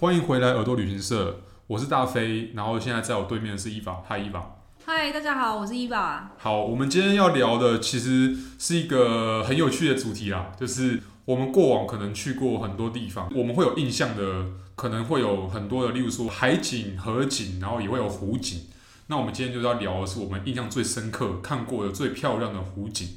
欢迎回来耳朵旅行社，我是大飞，然后现在在我对面的是伊娃，嗨伊娃。嗨，大家好，我是伊娃。好，我们今天要聊的其实是一个很有趣的主题啦，就是我们过往可能去过很多地方，我们会有印象的，可能会有很多的，例如说海景、河景，然后也会有湖景。那我们今天就要聊的是我们印象最深刻、看过的最漂亮的湖景。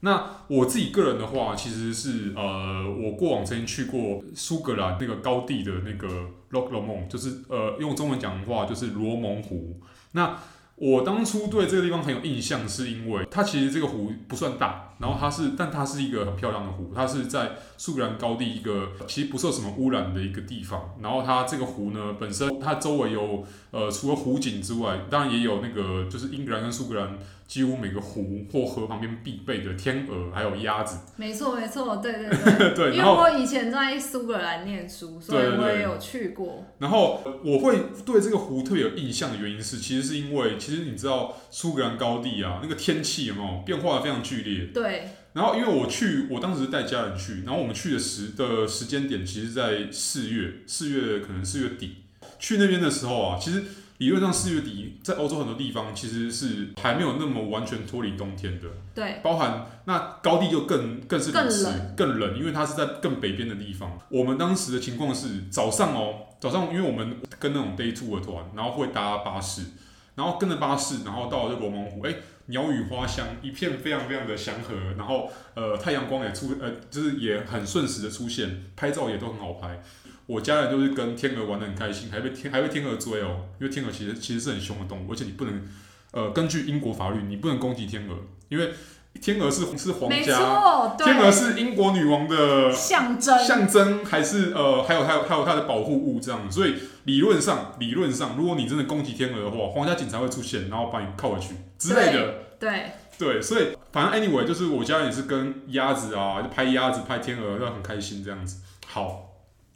那我自己个人的话，其实是呃，我过往曾经去过苏格兰那个高地的那个 Loch Lomond，就是呃，用中文讲的话就是罗蒙湖。那我当初对这个地方很有印象，是因为它其实这个湖不算大，然后它是，但它是一个很漂亮的湖，它是在苏格兰高地一个其实不受什么污染的一个地方。然后它这个湖呢，本身它周围有呃，除了湖景之外，当然也有那个就是英格兰跟苏格兰。几乎每个湖或河旁边必备的天鹅，还有鸭子。没错，没错，对对对。对，因为我以前在苏格兰念书，所以我也有去过。然后我会对这个湖特别有印象的原因是，其实是因为，其实你知道苏格兰高地啊，那个天气有没有变化的非常剧烈？对。然后因为我去，我当时是带家人去，然后我们去的时的时间点，其实在四月，四月可能四月底去那边的时候啊，其实。理论上四月底在欧洲很多地方其实是还没有那么完全脱离冬天的，对，包含那高地就更更是更冷，更冷，因为它是在更北边的地方。我们当时的情况是早上哦，早上因为我们跟那种 day tour 的团，然后会搭巴士，然后跟着巴士，然后到了这罗蒙湖，哎，鸟语花香，一片非常非常的祥和，然后呃太阳光也出，呃就是也很瞬时的出现，拍照也都很好拍。我家人就是跟天鹅玩的很开心，还被天还被天鹅追哦，因为天鹅其实其实是很凶的动物，而且你不能，呃，根据英国法律，你不能攻击天鹅，因为天鹅是是皇家，天鹅是英国女王的象征，象征还是呃还有还有还有它的保护物这样，所以理论上理论上，如果你真的攻击天鹅的话，皇家警察会出现，然后把你铐回去之类的，对对，所以反正 anyway 就是我家人也是跟鸭子啊，就拍鸭子拍天鹅都很开心这样子，好。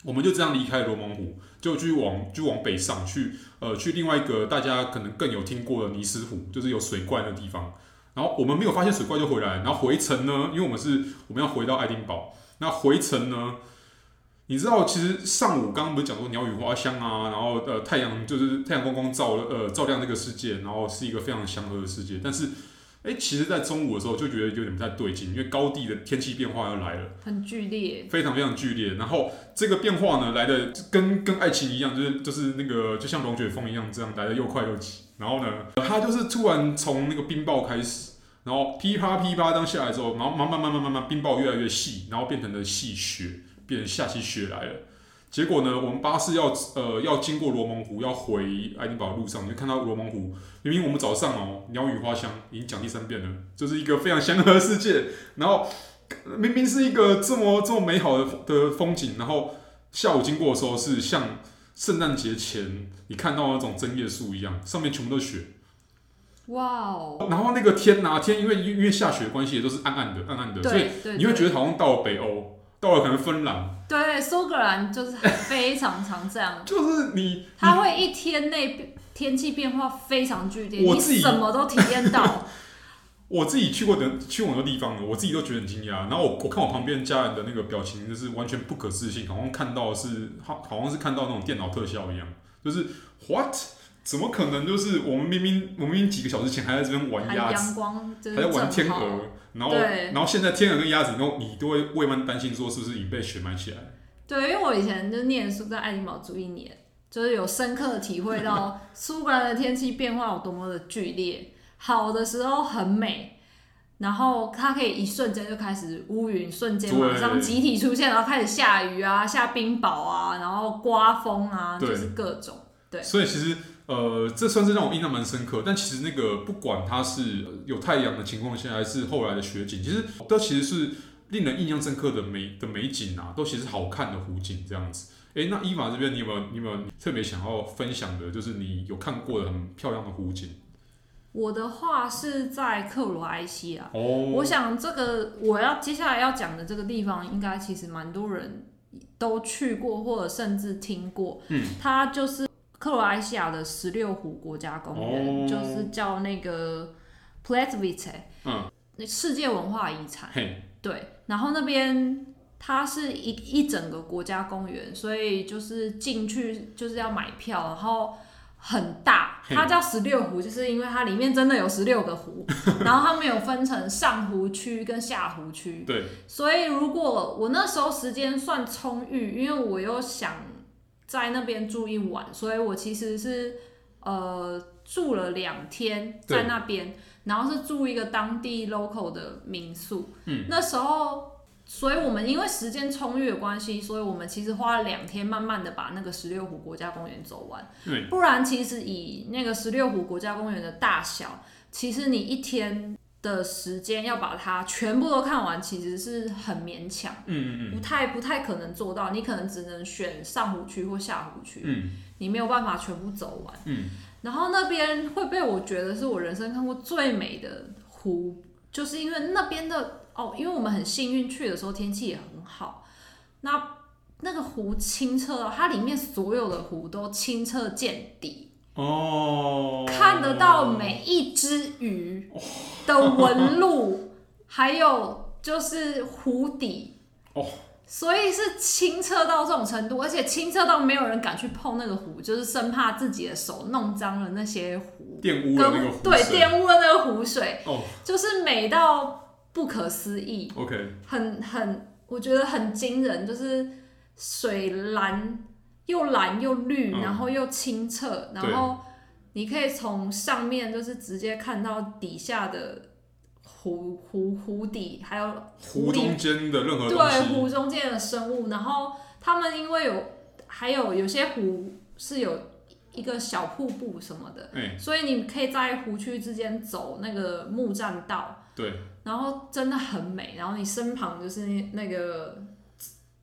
我们就这样离开罗蒙湖，就继续往就往北上去，呃，去另外一个大家可能更有听过的尼斯湖，就是有水怪的地方。然后我们没有发现水怪就回来，然后回程呢，因为我们是我们要回到爱丁堡，那回程呢，你知道其实上午刚刚不是讲过鸟语花香啊，然后呃太阳就是太阳光光照呃照亮这个世界，然后是一个非常祥和的世界，但是。哎，其实，在中午的时候就觉得有点不太对劲，因为高地的天气变化要来了，很剧烈，非常非常剧烈。然后这个变化呢，来的跟跟爱情一样，就是就是那个就像龙卷风一样，这样来的又快又急。然后呢，它就是突然从那个冰雹开始，然后噼啪噼啪当下来之后，然后慢慢慢慢慢慢冰雹越来越细，然后变成了细雪，变成下起雪来了。结果呢，我们巴士要呃要经过罗蒙湖，要回爱丁堡的路上，就看到罗蒙湖。明明我们早上哦，鸟语花香已经讲第三遍了，就是一个非常祥和的世界。然后明明是一个这么这么美好的的风景，然后下午经过的时候是像圣诞节前你看到那种针叶树一样，上面全部都是雪。哇哦！然后那个天哪，天因为因为下雪的关系，也都是暗暗的，暗暗的，所以你会觉得好像到了北欧。到了可能芬兰，对，苏格兰就是非常常这样，就是你，它会一天内天气变化非常剧烈，我自己什么都体验到。我自己去过的去过很多地方了，我自己都觉得很惊讶。然后我我看我旁边家人的那个表情，就是完全不可置信，好像看到是好好像是看到那种电脑特效一样，就是 what。怎么可能？就是我们明明我们明明几个小时前还在这边玩鸭子，还在玩天鹅，然后然后现在天鹅跟鸭子，都你都会未慢担心说是不是已经被雪埋起来？对，因为我以前就念书在爱丁堡住一年，就是有深刻的体会到苏格兰的天气变化有多么的剧烈。好的时候很美，然后它可以一瞬间就开始乌云瞬间马上集体出现，然后开始下雨啊，下冰雹啊，然后刮风啊，就是各种对。所以其实。呃，这算是让我印象蛮深刻。但其实那个不管它是有太阳的情况下，还是后来的雪景，其实都其实是令人印象深刻的美的美景啊，都其实好看的湖景这样子。哎，那伊玛这边你有没有你有没有特别想要分享的，就是你有看过的很漂亮的湖景？我的话是在克罗埃西亚。哦，我想这个我要接下来要讲的这个地方，应该其实蛮多人都去过，或者甚至听过。嗯，它就是。克罗埃西亚的十六湖国家公园，oh, 就是叫那个 p l a t v i c e 嗯，世界文化遗产。对，然后那边它是一一整个国家公园，所以就是进去就是要买票，然后很大，它叫十六湖，就是因为它里面真的有十六个湖，然后它没有分成上湖区跟下湖区。对。所以如果我那时候时间算充裕，因为我又想在那边住一晚，所以我其实是呃住了两天在那边，然后是住一个当地 local 的民宿。嗯。那时候。所以，我们因为时间充裕的关系，所以我们其实花了两天，慢慢的把那个十六湖国家公园走完。对，不然其实以那个十六湖国家公园的大小，其实你一天的时间要把它全部都看完，其实是很勉强。嗯嗯嗯，不太不太可能做到，你可能只能选上湖区或下湖区。嗯，你没有办法全部走完。嗯，然后那边会被我觉得是我人生看过最美的湖，就是因为那边的。哦，因为我们很幸运去的时候天气也很好，那那个湖清澈，它里面所有的湖都清澈见底哦，看得到每一只鱼的纹路，还有就是湖底。哦，所以是清澈到这种程度，而且清澈到没有人敢去碰那个湖，就是生怕自己的手弄脏了那些湖，玷污了那个湖水，对，玷污了那个湖水，哦，就是美到。不可思议，OK，很很，我觉得很惊人，就是水蓝又蓝又绿，嗯，然后又清澈，然后你可以从上面就是直接看到底下的湖湖湖底，还有湖，湖中间的任何对湖中间的生物，然后他们因为有还有有些湖是有一个小瀑布什么的，欸，所以你可以在湖区之间走那个木栈道。对，然后真的很美，然后你身旁就是那个，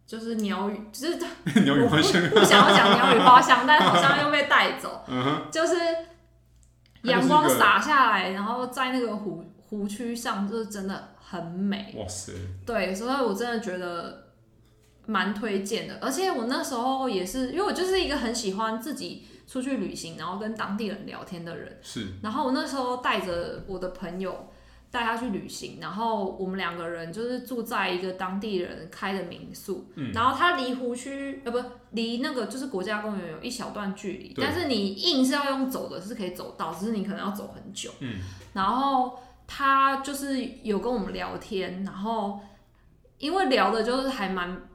就是鸟语，就是 鸟语花香，不想要讲鸟语花香，但好像又被带走，嗯、就是阳光洒下来，然后在那个湖湖区上，就是真的很美。哇塞！对，所以我真的觉得蛮推荐的，而且我那时候也是，因为我就是一个很喜欢自己出去旅行，然后跟当地人聊天的人，是。然后我那时候带着我的朋友。带他去旅行，然后我们两个人就是住在一个当地人开的民宿，嗯、然后他离湖区呃不离那个就是国家公园有一小段距离，但是你硬是要用走的是可以走到，只是你可能要走很久。嗯、然后他就是有跟我们聊天，然后因为聊的就是还蛮。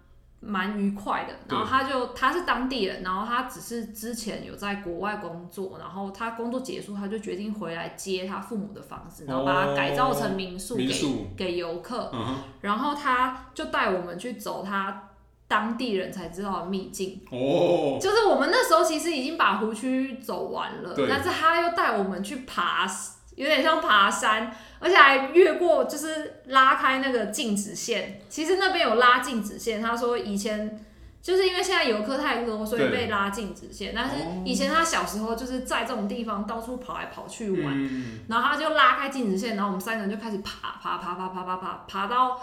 蛮愉快的，然后他就他是当地人，然后他只是之前有在国外工作，然后他工作结束，他就决定回来接他父母的房子，然后把它改造成民宿给，给给游客。嗯，然后他就带我们去走他当地人才知道的秘境。哦，就是我们那时候其实已经把湖区走完了，但是他又带我们去爬。有点像爬山，而且还越过，就是拉开那个禁止线。其实那边有拉禁止线，他说以前就是因为现在游客太多，所以被拉禁止线。但是以前他小时候就是在这种地方到处跑来跑去玩，嗯、然后他就拉开禁止线，然后我们三个人就开始爬爬爬爬爬爬爬爬到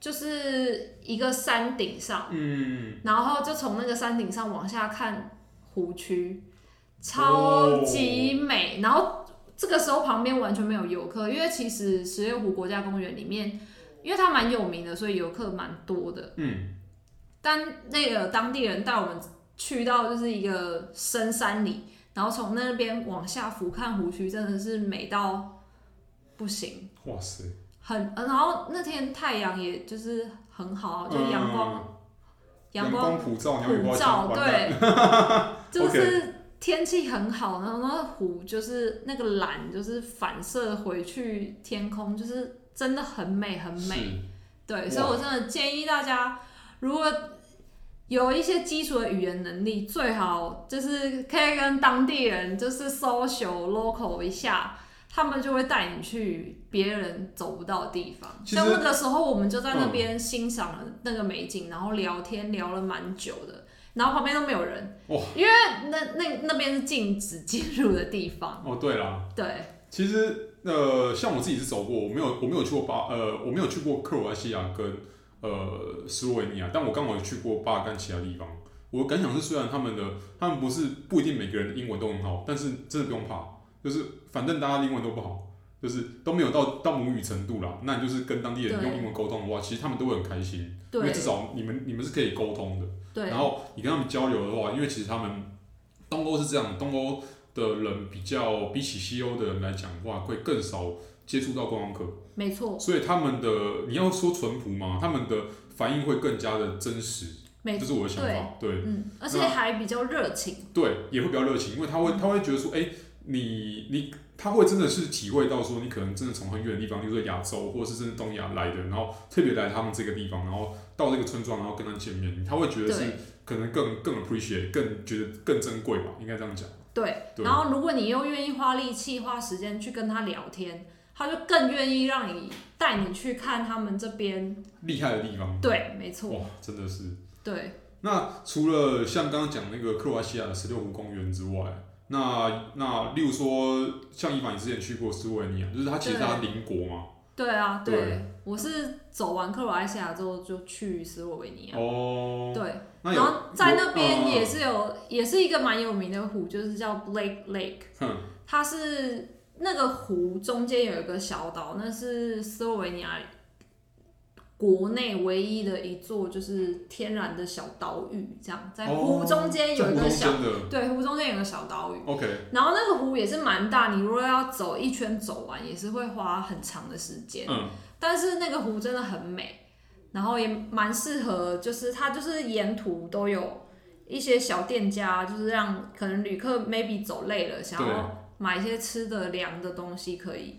就是一个山顶上，嗯，然后就从那个山顶上往下看湖区，超级美，然后。这个时候旁边完全没有游客，因为其实十月湖国家公园里面，因为它蛮有名的，所以游客蛮多的。嗯。但那个当地人带我们去到就是一个深山里，然后从那边往下俯瞰湖区，真的是美到不行。哇塞！很，然后那天太阳也就是很好，就阳光，阳、嗯、光普照，普照，对，就是。Okay. 天气很好，然后那个湖就是那个蓝，就是反射回去天空，就是真的很美很美。对，所以我真的建议大家，如果有一些基础的语言能力，最好就是可以跟当地人就是 social local 一下，他们就会带你去别人走不到的地方。像那个时候，我们就在那边欣赏了那个美景，然后聊天聊了蛮久的。然后旁边都没有人，哦、因为那那那边是禁止进入的地方。哦，对啦，对，其实呃，像我自己是走过，我没有我没有去过巴呃，我没有去过克罗埃西亚跟呃斯洛维尼亚，但我刚好有去过巴尔干其他地方。我的感想是，虽然他们的他们不是不一定每个人的英文都很好，但是真的不用怕，就是反正大家的英文都不好，就是都没有到到母语程度啦。那你就是跟当地人用英文沟通的话，其实他们都会很开心，因为至少你们你们是可以沟通的。对，然后你跟他们交流的话，因为其实他们东欧是这样，东欧的人比较比起西欧的人来讲的话，会更少接触到观光客，没错，所以他们的你要说淳朴嘛，他们的反应会更加的真实，没这是我的想法。对，嗯，而且还比较热情。对，也会比较热情，因为他会他会觉得说，哎，你你他会真的是体会到说，你可能真的从很远的地方，比如说亚洲或者是真的东亚来的，然后特别来他们这个地方，然后到这个村庄，然后跟他见面，他会觉得是可能更更 appreciate，更觉得更珍贵吧，应该这样讲。对，对然后如果你又愿意花力气、花时间去跟他聊天，他就更愿意让你带你去看他们这边厉害的地方。对，没错。哇，真的是。对。那除了像刚刚讲那个克罗埃西亚的十六湖公园之外，那那例如说，像伊凡你之前去过斯洛文尼亚，就是它其实它邻国嘛。对啊，对，对我是走完克罗埃西亚之后就去斯洛维尼亚。哦。对。然后在那边也是有，嗯、也是一个蛮有名的湖，就是叫 Blake Lake。嗯。它是那个湖中间有一个小岛，那是斯洛维尼亚国内唯一的一座就是天然的小岛屿，这样在湖中间有一个小，哦、对，湖中间有个小岛屿。OK。然后那个湖也是蛮大，你如果要走一圈走完，也是会花很长的时间。嗯。但是那个湖真的很美，然后也蛮适合，就是它就是沿途都有一些小店家，就是让可能旅客 maybe 走累了，想要买一些吃的凉的东西可以。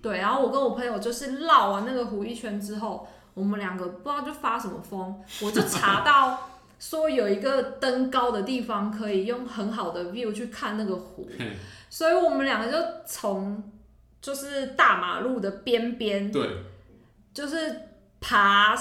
对，然后我跟我朋友就是绕完那个湖一圈之后。我们两个不知道就发什么疯，我就查到说有一个登高的地方可以用很好的 view 去看那个湖，所以我们两个就从就是大马路的边边，对，就是爬，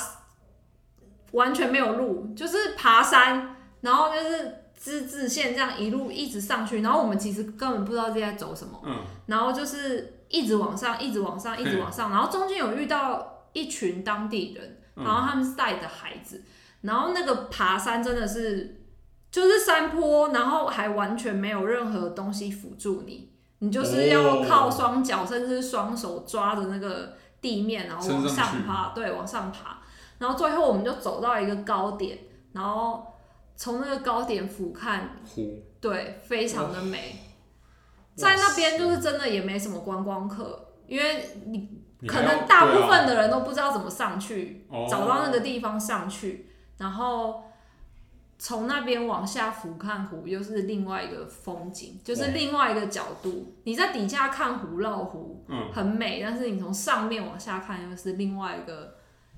完全没有路，就是爬山，然后就是之字线这样一路一直上去，然后我们其实根本不知道自己在走什么，嗯，然后就是一直往上，一直往上，一直往上，然后中间有遇到。一群当地人，然后他们是带着孩子，嗯，然后那个爬山真的是就是山坡，然后还完全没有任何东西辅助你，你就是要靠双脚甚至是双手抓着那个地面，然后往上爬，对，往上爬，然后最后我们就走到一个高点，然后从那个高点俯瞰湖，对，非常的美，在那边就是真的也没什么观光客，因为你。可能大部分的人都不知道怎么上去，啊、找到那个地方上去，哦、然后从那边往下俯瞰湖，又是另外一个风景，就是另外一个角度。你在底下看湖绕湖，嗯，很美，但是你从上面往下看，又是另外一个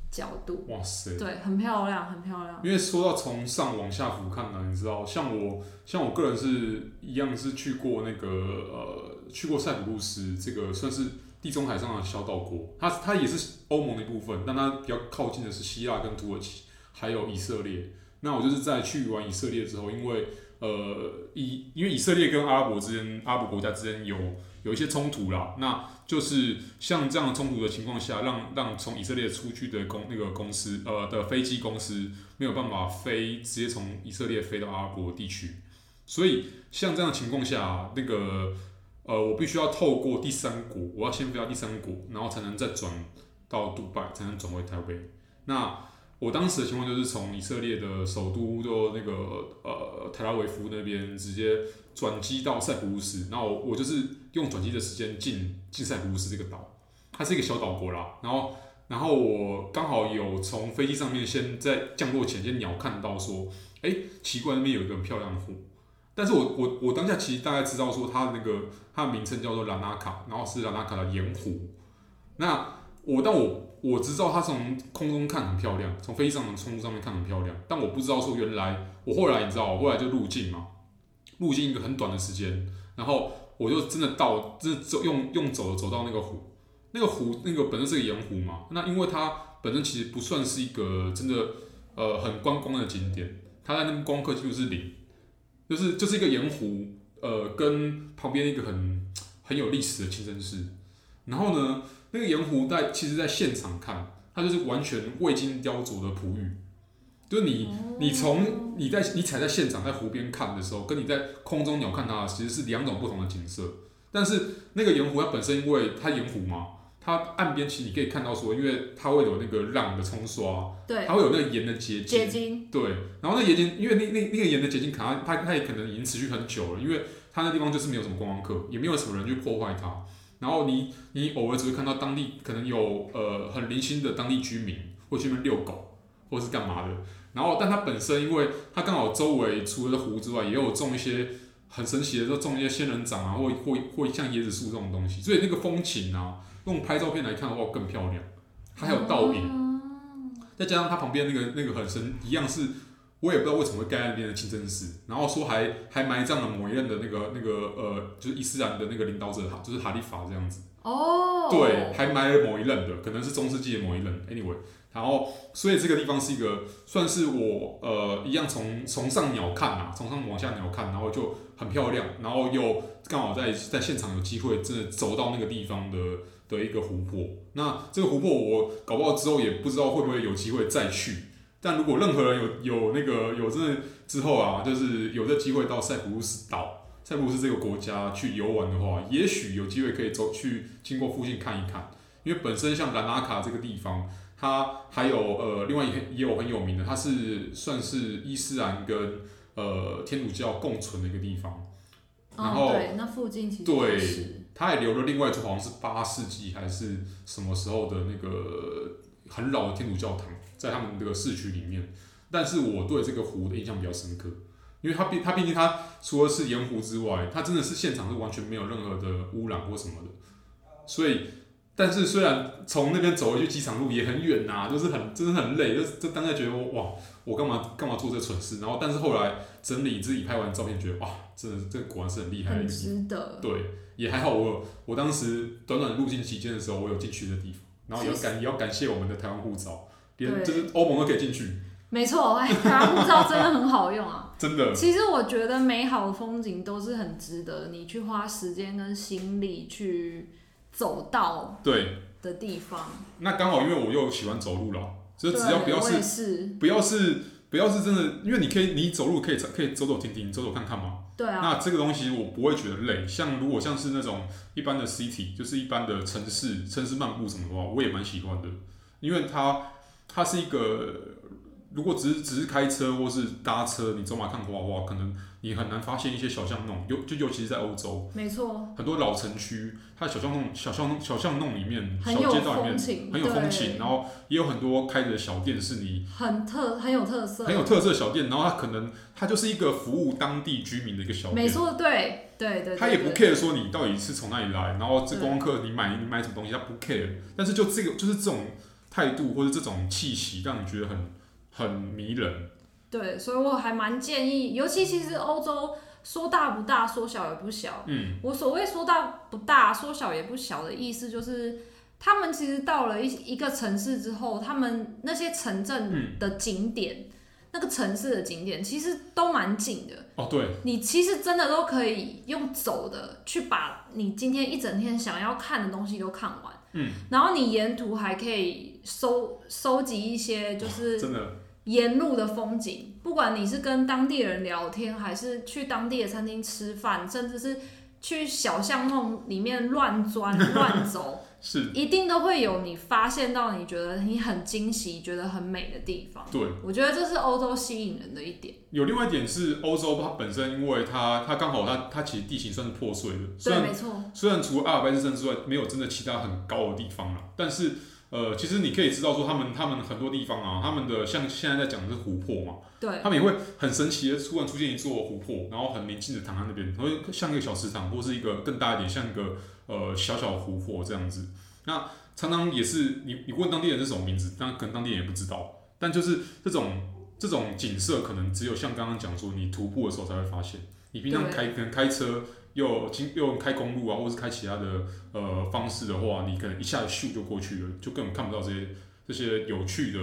角度。哇塞，对，很漂亮，很漂亮。因为说到从上往下俯瞰呢，你知道，像我，像我个人是一样是去过那个呃，去过塞浦路斯，这个算是。地中海上的小岛国，它它也是欧盟的一部分，但它比较靠近的是希腊跟土耳其，还有以色列。那我就是在去完以色列之后，因为呃以因为以色列跟阿拉伯之间，阿拉伯国家之间有有一些冲突啦，那就是像这样的冲突的情况下，让让从以色列出去的公那个公司呃的飞机公司没有办法飞直接从以色列飞到阿拉伯地区，所以像这样的情况下，那个。呃，我必须要透过第三国，我要先飞到第三国，然后才能再转到杜拜，才能转回台北。那我当时的情况就是从以色列的首都的那个呃特拉维夫那边直接转机到塞浦路斯，然后我，我就是用转机的时间进进塞浦路斯这个岛，它是一个小岛国啦。然后然后我刚好有从飞机上面先在降落前先鸟看到说，哎，奇怪，那边有一个漂亮的湖。但是我我我当下其实大概知道说它的那个它的名称叫做拉纳卡，然后是拉纳卡的盐湖。那我但我我知道它从空中看很漂亮，从飞机上的窗户上面看很漂亮，但我不知道说原来我后来你知道，我后来就入境嘛，入境一个很短的时间，然后我就真的到，真的走用用走走到那个湖，那个湖那个本身是个盐湖嘛，那因为它本身其实不算是一个真的呃很观光的景点，它在那边光客几乎是零。就是就是一个盐湖，呃，跟旁边一个很很有历史的清真寺。然后呢，那个盐湖在其实，在现场看，它就是完全未经雕琢的璞玉。就是你你从你在你踩在现场在湖边看的时候，跟你在空中鸟看它，其实是两种不同的景色。但是那个盐湖它本身因为它盐湖嘛，它岸边其实你可以看到说，因为它会有那个浪的冲刷，对，它会有那个盐的结晶，结晶，对，然后那盐晶，因为那那那个盐的结晶，可能它它也可能已经持续很久了，因为它那地方就是没有什么观光客，也没有什么人去破坏它，然后你你偶尔只会看到当地可能有呃很零星的当地居民会去那边遛狗，或是干嘛的，然后但它本身因为它刚好周围除了湖之外，也有种一些。很神奇的，就种一些仙人掌啊，或或或像椰子树这种东西，所以那个风情啊，用拍照片来看的话更漂亮。它还有倒影，哦、再加上它旁边那个那个很神，一样是，我也不知道为什么会盖在那边的清真寺，然后说还还埋葬了某一任的那个那个呃，就是伊斯兰的那个领导者哈，就是哈利法这样子。哦。对，还埋了某一任的，可能是中世纪的某一任。Anyway。然后，所以这个地方是一个算是我呃一样从从上鸟看啊，从上往下鸟看，然后就很漂亮，然后又刚好在在现场有机会真的走到那个地方的的一个湖泊。那这个湖泊我搞不好之后也不知道会不会有机会再去。但如果任何人有有那个有真的之后啊，就是有这机会到塞浦路斯岛、塞浦路斯这个国家去游玩的话，也许有机会可以走去经过附近看一看，因为本身像兰纳卡这个地方。它还有呃，另外也也有很有名的，它是算是伊斯兰跟呃天主教共存的一个地方。然后、哦、对，那附近其实对，他也留了另外一座好像是八世纪还是什么时候的那个很老的天主教堂，在他们这个市区里面。但是我对这个湖的印象比较深刻，因为它毕它毕竟它除了是盐湖之外，它真的是现场是完全没有任何的污染或什么的，所以。但是虽然从那边走回去机场路也很远呐、就是很真的很累，就就当下觉得哇，我干嘛干嘛做这蠢事？然后但是后来整理自己拍完照片，觉得哇，真的这果然是很厉害的一个地方。很值得。对，也还好我，我我当时短短入境期间的时候，我有进去的地方，然后也要感也要感谢我们的台湾护照，连就是欧盟都可以进去。没错，哎，台湾护照真的很好用啊，真的。其实我觉得美好的风景都是很值得你去花时间跟心力去走到。对。的地方，那刚好因为我又喜欢走路了，就只要不要是，是不要是不要是真的，因为你可以你走路可以可以走走停停走走看看嘛。对啊。那这个东西我不会觉得累，像如果像是那种一般的 city，就是一般的城市城市漫步什么的话，我也蛮喜欢的，因为它它是一个，如果只是只是开车或是搭车，你走马看花的话，可能。你很难发现一些小巷弄，尤就尤其是在欧洲，没错，很多老城区，它的小巷弄、小巷弄、小巷弄里面，小街道里面很有风情，然后也有很多开的小店，是你很特很有特色，很有特色小店，然后它可能它就是一个服务当地居民的一个小店，没错，对对对，他也不 care 说你到底是从哪里来，然后这观光客你买你买什么东西，他不 care，但是就这个就是这种态度或者这种气息，让你觉得很很迷人。对，所以我还蛮建议，尤其其实欧洲说大不大，说小也不小。嗯，我所谓说大不大，说小也不小的意思，就是他们其实到了一一个城市之后，他们那些城镇的景点，嗯、那个城市的景点，其实都蛮近的。哦，对，你其实真的都可以用走的去把你今天一整天想要看的东西都看完。嗯，然后你沿途还可以收收集一些，就是真的。沿路的风景，不管你是跟当地人聊天，还是去当地的餐厅吃饭，甚至是去小巷弄里面乱钻 乱走，是一定都会有你发现到你觉得你很惊喜、觉得很美的地方。对，我觉得这是欧洲吸引人的一点。有另外一点是欧洲，它本身因为它它刚好它它其实地形算是破碎的，对，没错。虽然除了阿尔卑斯山之外，没有真的其他很高的地方了，但是。呃，其实你可以知道说，他们他们很多地方啊，他们的像现在在讲的是湖泊嘛，对，他们也会很神奇的突然出现一座湖泊，然后很宁静的躺在那边，会像一个小池塘，或是一个更大一点，像一个呃小小湖泊这样子。那常常也是你你问当地人是什么名字，但可能当地人也不知道。但就是这种这种景色，可能只有像刚刚讲说，你徒步的时候才会发现。你平常开可能开车。又经又开公路啊，或是开其他的呃方式的话，你可能一下子咻就过去了，就根本看不到这些这些有趣的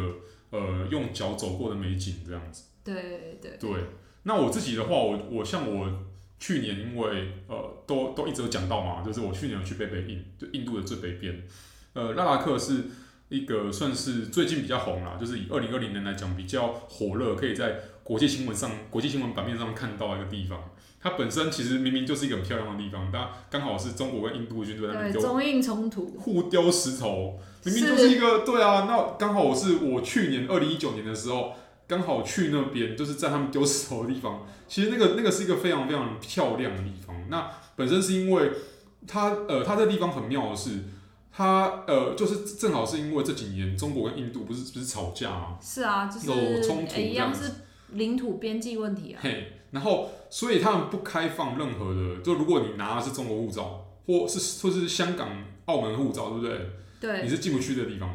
呃用脚走过的美景这样子。对对对。那我自己的话，我我像我去年因为呃都都一直有讲到嘛，就是我去年有去北北印，就印度的最北边，呃拉达克是一个算是最近比较红啦，就是以二零二零年来讲比较火热，可以在。国际新闻上、国际新闻版面上看到一个地方。它本身其实明明就是一个很漂亮的地方，但刚好是中国跟印度军队在那边丢中印冲突，互丢石头，明明就是一个对啊。那刚好我是我去年二零一九年的时候，刚好去那边，就是在他们丢石头的地方。其实那个那个是一个非常非常漂亮的地方。那本身是因为它呃，它这个地方很妙的是，它呃，就是正好是因为这几年中国跟印度不是不是吵架吗？是啊，就是有冲突，一样是领土边际问题啊。嘿，然后。所以他们不开放任何的，就如果你拿的是中国护照，或是或是香港、澳门护照，对不对？对，你是进不去的地方。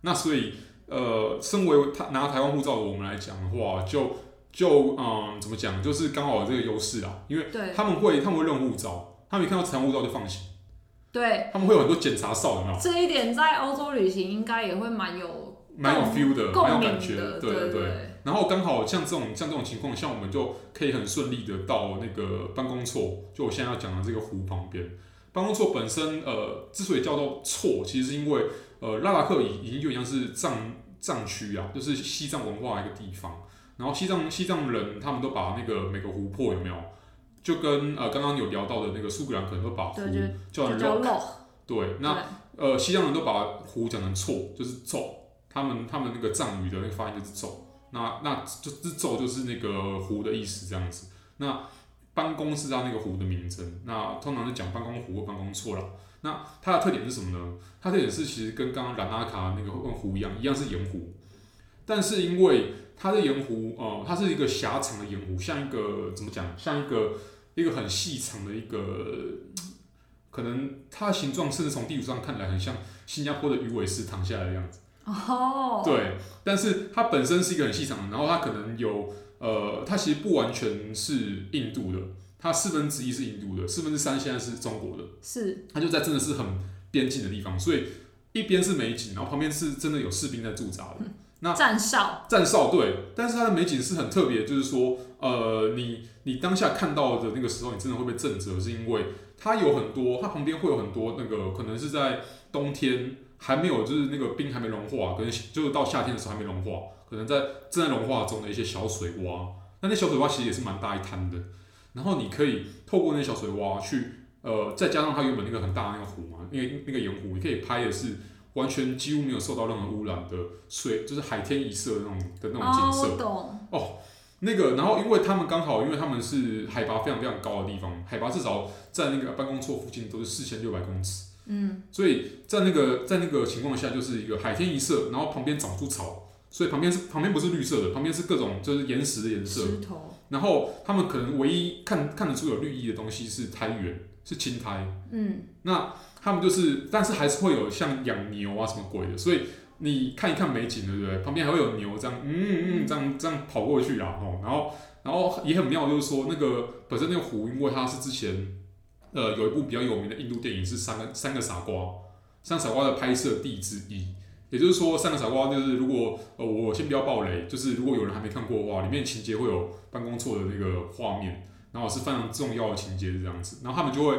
那所以，呃，身为他拿台湾护照的我们来讲的话，就就嗯，怎么讲，就是刚好有这个优势啊，因为他们会他们会认护照，他们一看到台湾护照就放心。对，他们会有很多检查哨，有没有？这一点在欧洲旅行应该也会蛮有蛮有 feel 的，蛮有感觉的，对对对。然后刚好像这种像这种情况，像我们就可以很顺利的到那个办公错，就我现在要讲的这个湖旁边。办公错本身呃，之所以叫做错，其实是因为呃，拉达克已已经就一样是藏藏区啊，就是西藏文化的一个地方。然后西藏西藏人他们都把那个每个湖泊有没有，就跟呃刚刚有聊到的那个苏格兰可能都把湖叫成 rock。对，那呃西藏人都把湖讲成错，就是走。他们他们那个藏语的那个发音就是走。那那就这咒就是那个湖的意思，这样子。那班公是它那个湖的名称。那通常是讲班公湖或班公错了。那它的特点是什么呢？它特点是其实跟刚刚兰纳卡那个湖一样，一样是盐湖。但是因为它的盐湖，呃，它是一个狭长的盐湖，像一个怎么讲？像一个一个很细长的一个，可能它的形状甚至从地图上看来很像新加坡的鱼尾狮躺下来的样子。哦，oh. 对，但是它本身是一个很细长的，然后它可能有呃，它其实不完全是印度的，它四分之一是印度的，四分之三现在是中国的，是，它就在真的是很边境的地方，所以一边是美景，然后旁边是真的有士兵在驻扎的，嗯、那站哨，站哨对，但是它的美景是很特别，就是说，呃，你你当下看到的那个时候，你真的会被震慑，是因为它有很多，它旁边会有很多那个可能是在冬天。还没有，就是那个冰还没融化，可能就是到夏天的时候还没融化，可能在正在融化中的一些小水洼。那那小水洼其实也是蛮大一滩的。然后你可以透过那小水洼去，呃，再加上它原本那个很大的那个湖嘛，那个那个盐湖，你可以拍的是完全几乎没有受到任何污染的水，就是海天一色的那种的那种景色。哦，哦，那个，然后因为他们刚好，因为他们是海拔非常非常高的地方，海拔至少在那个办公处附近都是四千六百公尺。嗯，所以在那个在那个情况下，就是一个海天一色，然后旁边长出草，所以旁边是旁边不是绿色的，旁边是各种就是岩石的颜色。石头。然后他们可能唯一看看得出有绿意的东西是苔原，是青苔。嗯。那他们就是，但是还是会有像养牛啊什么鬼的，所以你看一看美景，对不对？旁边还会有牛这样，嗯嗯，这样这样跑过去啊，然后然后也很妙，就是说那个本身那个湖，因为它是之前。呃，有一部比较有名的印度电影是三个三个傻瓜，三个傻瓜的拍摄地之一，也就是说，三个傻瓜就是如果呃我先不要爆雷，就是如果有人还没看过的话，里面情节会有办公错的那个画面，然后是非常重要的情节是这样子，然后他们就会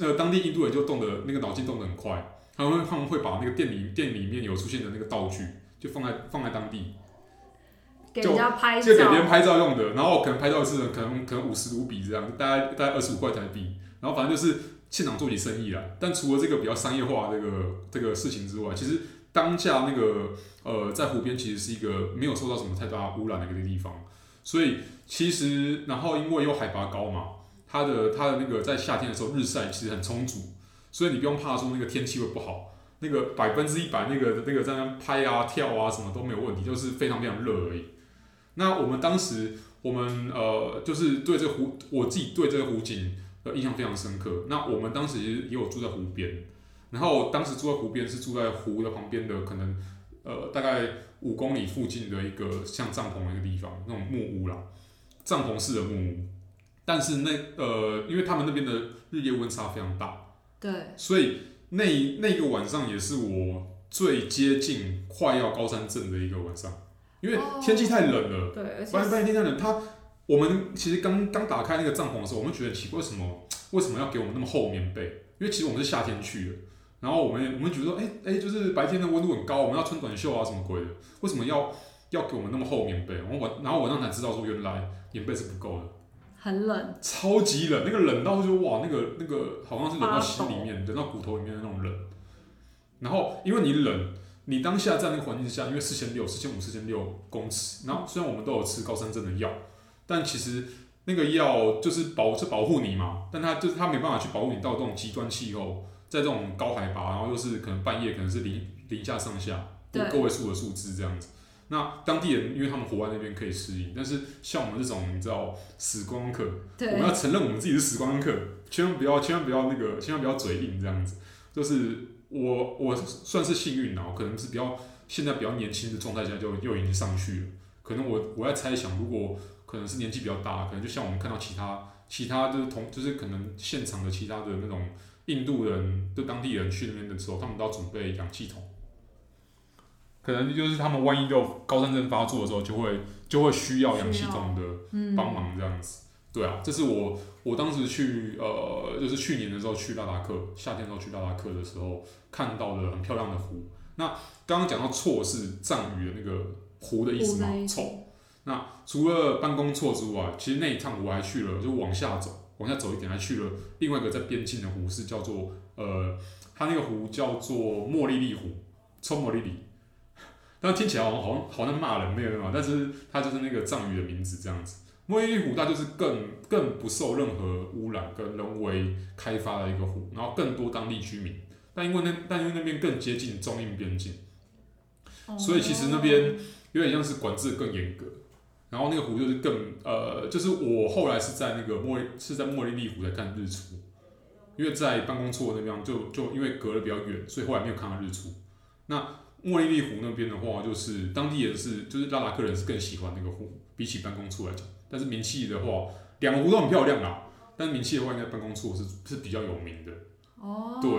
呃当地印度人就动的那个脑筋动得很快，他们会他们会把那个店里店里面有出现的那个道具就放在放在当地，给人家拍照，就给别人拍照用的，然后可能拍照是可能可能五十卢比这样，大概大概二十五块台币。然后反正就是现场做起生意了，但除了这个比较商业化这个这个事情之外，其实当下那个呃在湖边其实是一个没有受到什么太大污染的一个地方，所以其实然后因为有海拔高嘛，它的它的那个在夏天的时候日晒其实很充足，所以你不用怕说那个天气会不好，那个百分之一百那个那个在那拍啊跳啊什么都没有问题，就是非常非常热而已。那我们当时我们呃就是对这湖，我自己对这个湖景。呃，印象非常深刻。那我们当时也有住在湖边，然后当时住在湖边是住在湖的旁边的，可能呃大概五公里附近的一个像帐篷的一个地方，那种木屋啦，帐篷式的木屋。但是那呃，因为他们那边的日夜温差非常大，对，所以那那个晚上也是我最接近快要高山症的一个晚上，因为天气太冷了，对，发现发现天太冷，它。我们其实刚刚打开那个帐篷的时候，我们觉得奇怪，为什么为什么要给我们那么厚棉被？因为其实我们是夏天去的，然后我们我们觉得说，哎哎，就是白天的温度很高，我们要穿短袖啊什么鬼的，为什么要要给我们那么厚棉被，然后晚然后我让才知道说原来棉被是不够的，很冷，超级冷，那个冷到就哇，那个那个好像是冷到心里面，冷到骨头里面的那种冷。然后因为你冷，你当下在那个环境下，因为四千六、四千五、四千六公尺，然后虽然我们都有吃高山症的药，但其实那个药就是保是保护你嘛，但它就是它没办法去保护你到这种极端气候，在这种高海拔，然后又是可能半夜可能是零零下上下。个位数的数字这样子，那当地人因为他们活在那边可以适应，但是像我们这种你知道死光客，我们要承认我们自己是死光客，千万不要千万不要那个千万不要嘴硬这样子。就是我我算是幸运啊，我可能是比较现在比较年轻的状态下就又已经上去了。可能我我在猜想，如果可能是年纪比较大，可能就像我们看到其他其他就是同就是可能现场的其他的那种印度人就当地人去那边的时候，他们都要准备氧气筒。可能就是他们万一就高山症发作的时候，就会就会需要氧气筒的帮忙这样子。对啊，这是我我当时去呃，就是去年的时候去拉达克，夏天的时候去拉达克的时候看到的很漂亮的湖。那刚刚讲到错是藏语的那个湖的意思吗？错。那除了办公错之外，其实那一趟我还去了，就往下走，往下走一点，还去了另外一个在边境的湖，是叫做呃，它那个湖叫做莫利利湖，冲莫利利。但听起来好像好像好像骂人没有嘛，但是它就是那个藏语的名字这样子。莫利利湖它就是更更不受任何污染跟人为开发的一个湖，然后更多当地居民。但因为那但因为那边更接近中印边境，所以其实那边有点像是管制更严格。然后那个湖就是更呃，就是我后来是在那个莫是在莫利利湖在看日出，因为在办公处那边就就因为隔得比较远，所以后来没有看到日出。那莫利利湖那边的话，就是当地人是，就是拉达克人是更喜欢那个湖，比起办公处来讲。但是名气的话，两个湖都很漂亮啦。但是名气的话，应该办公处是是比较有名的。哦。对。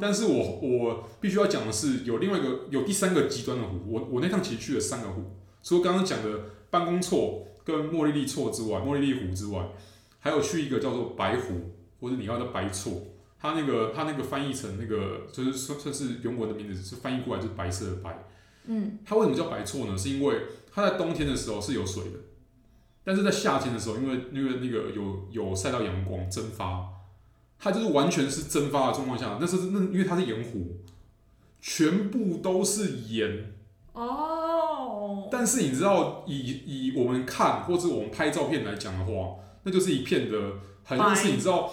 但是我我必须要讲的是，有另外一个有第三个极端的湖。我我那趟其实去了三个湖，除了刚刚讲的班公错跟莫利利错之外，莫利利湖之外，还有去一个叫做白湖，或者你要叫白错。它那个，它那个翻译成那个，就是算算是原文的名字，是翻译过来就是白色的白。嗯。它为什么叫白错呢？是因为它在冬天的时候是有水的，但是在夏天的时候，因为因为那个有有晒到阳光蒸发，它就是完全是蒸发的状况下，那是那因为它是盐湖，全部都是盐。哦。但是你知道，以以我们看或者我们拍照片来讲的话，那就是一片的，很像是你知道。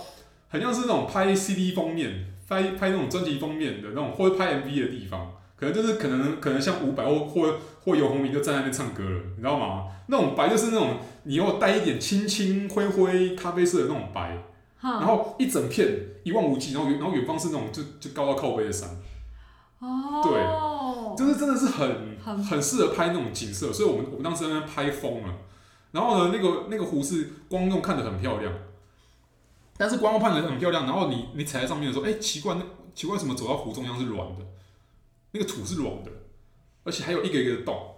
很像是那种拍 CD 封面、拍拍那种专辑封面的那种，或者拍 MV 的地方，可能就是可能可能像伍佰或或或游鸿明就站在那边唱歌了，你知道吗？那种白就是那种你要带一点青青灰灰咖啡色的那种白，然后一整片一望无际，然后远然后远方是那种就就高到靠背的山，就是真的是很很适合拍那种景色，所以我们我们当时在那边拍疯了，然后呢，那个那个湖是光用看得很漂亮。但是光用看的很漂亮，然后你你踩在上面的时候，哎、欸，奇怪，那奇怪什么走到湖中央是软的，那个土是软的，而且还有一个一个的洞，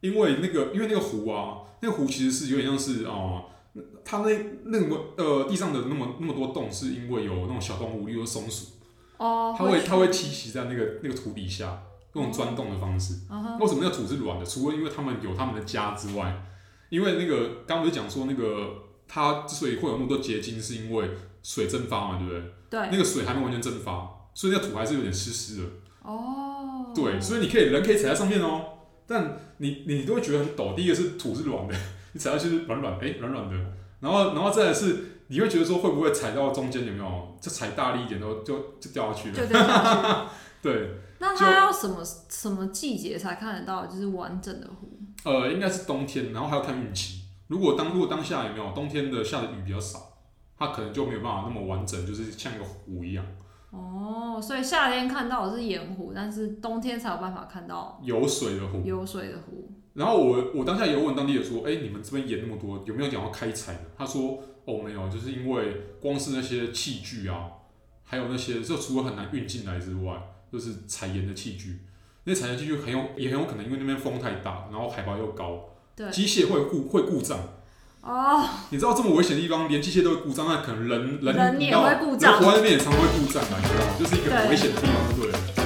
因为那个因为那个湖啊，那个湖其实是有点像是啊、呃，它那那么呃地上的那么那么多洞，是因为有那种小动物，例如松鼠，哦，它会它会栖息在那个那个土底下，那种钻洞的方式。哦、为什么那个土是软的？除了因为他们有他们的家之外，因为那个刚刚不是讲说那个。它之所以会有那么多结晶，是因为水蒸发嘛，对不对？对。那个水还没完全蒸发，所以那土还是有点湿湿的。哦。对，所以你可以人可以踩在上面哦，但你你都会觉得很陡。第一个是土是软的，你踩下去是软软，哎，软软的。然后然后再来是，你会觉得说会不会踩到中间有没有？就踩大力一点都就就掉下去了。就掉下去。对。那它要什么什么季节才看得到？就是完整的湖？呃，应该是冬天，然后还要看运气。如果当如果当下有没有冬天的下的雨比较少，它可能就没有办法那么完整，就是像一个湖一样。哦，所以夏天看到的是盐湖，但是冬天才有办法看到有水的湖。有水的湖。然后我我当下有问当地的说，哎、欸，你们这边盐那么多，有没有讲要开采的？他说，哦，没有，就是因为光是那些器具啊，还有那些就除了很难运进来之外，就是采盐的器具，那采盐器具很有也很有可能因为那边风太大，然后海拔又高。对机械会故会故障哦，你知道这么危险的地方，连机械都会故障，那可能人人，人也会故障，活在那边也常会故障啊，你知道吗？就是一个很危险的地方，对不对？